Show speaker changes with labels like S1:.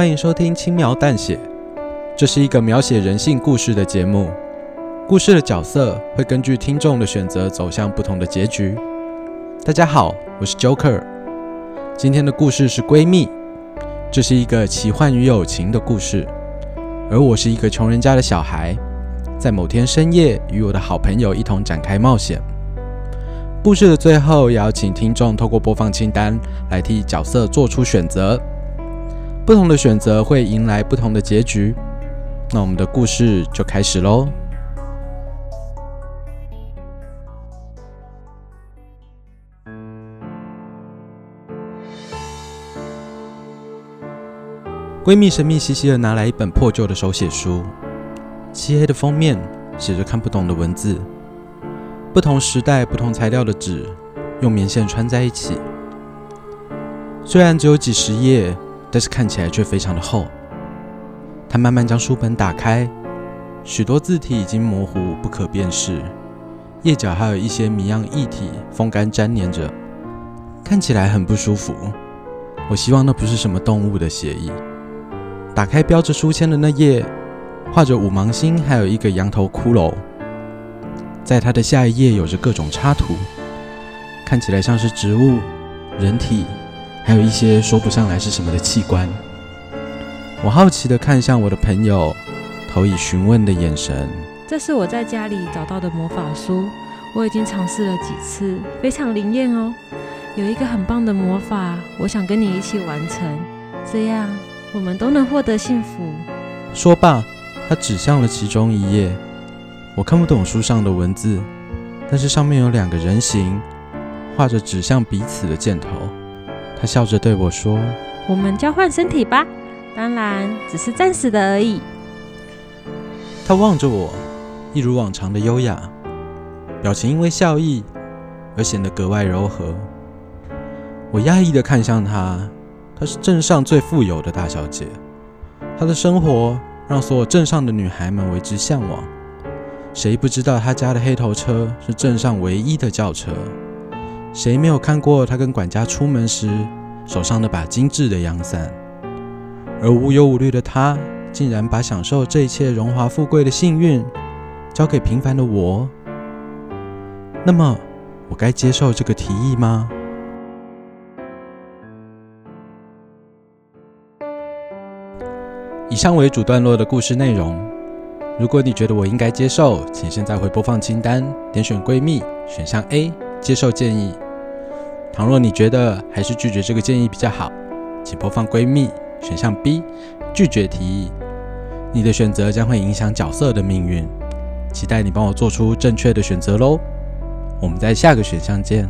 S1: 欢迎收听轻描淡写，这是一个描写人性故事的节目。故事的角色会根据听众的选择走向不同的结局。大家好，我是 Joker。今天的故事是闺蜜，这是一个奇幻与友情的故事。而我是一个穷人家的小孩，在某天深夜与我的好朋友一同展开冒险。故事的最后，邀请听众透过播放清单来替角色做出选择。不同的选择会迎来不同的结局。那我们的故事就开始喽。闺蜜神秘兮兮的拿来一本破旧的手写书，漆黑的封面写着看不懂的文字。不同时代、不同材料的纸，用棉线穿在一起。虽然只有几十页，但是看起来却非常的厚。他慢慢将书本打开，许多字体已经模糊不可辨识，页角还有一些谜样液体风干粘连着，看起来很不舒服。我希望那不是什么动物的血液。打开标着书签的那页，画着五芒星，还有一个羊头骷髅。在它的下一页有着各种插图，看起来像是植物、人体，还有一些说不上来是什么的器官。我好奇地看向我的朋友，投以询问的眼神。
S2: 这是我在家里找到的魔法书，我已经尝试了几次，非常灵验哦。有一个很棒的魔法，我想跟你一起完成，这样我们都能获得幸福。
S1: 说罢，他指向了其中一页。我看不懂书上的文字，但是上面有两个人形，画着指向彼此的箭头。他笑着对我说：“
S2: 我们交换身体吧，当然只是暂时的而已。”
S1: 他望着我，一如往常的优雅，表情因为笑意而显得格外柔和。我讶异的看向他，她是镇上最富有的大小姐，她的生活让所有镇上的女孩们为之向往。谁不知道他家的黑头车是镇上唯一的轿车？谁没有看过他跟管家出门时手上那把精致的阳伞？而无忧无虑的他，竟然把享受这一切荣华富贵的幸运交给平凡的我。那么，我该接受这个提议吗？以上为主段落的故事内容。如果你觉得我应该接受，请现在回播放清单，点选闺蜜，选项 A 接受建议。倘若你觉得还是拒绝这个建议比较好，请播放闺蜜，选项 B 拒绝提议。你的选择将会影响角色的命运，期待你帮我做出正确的选择喽。我们在下个选项见。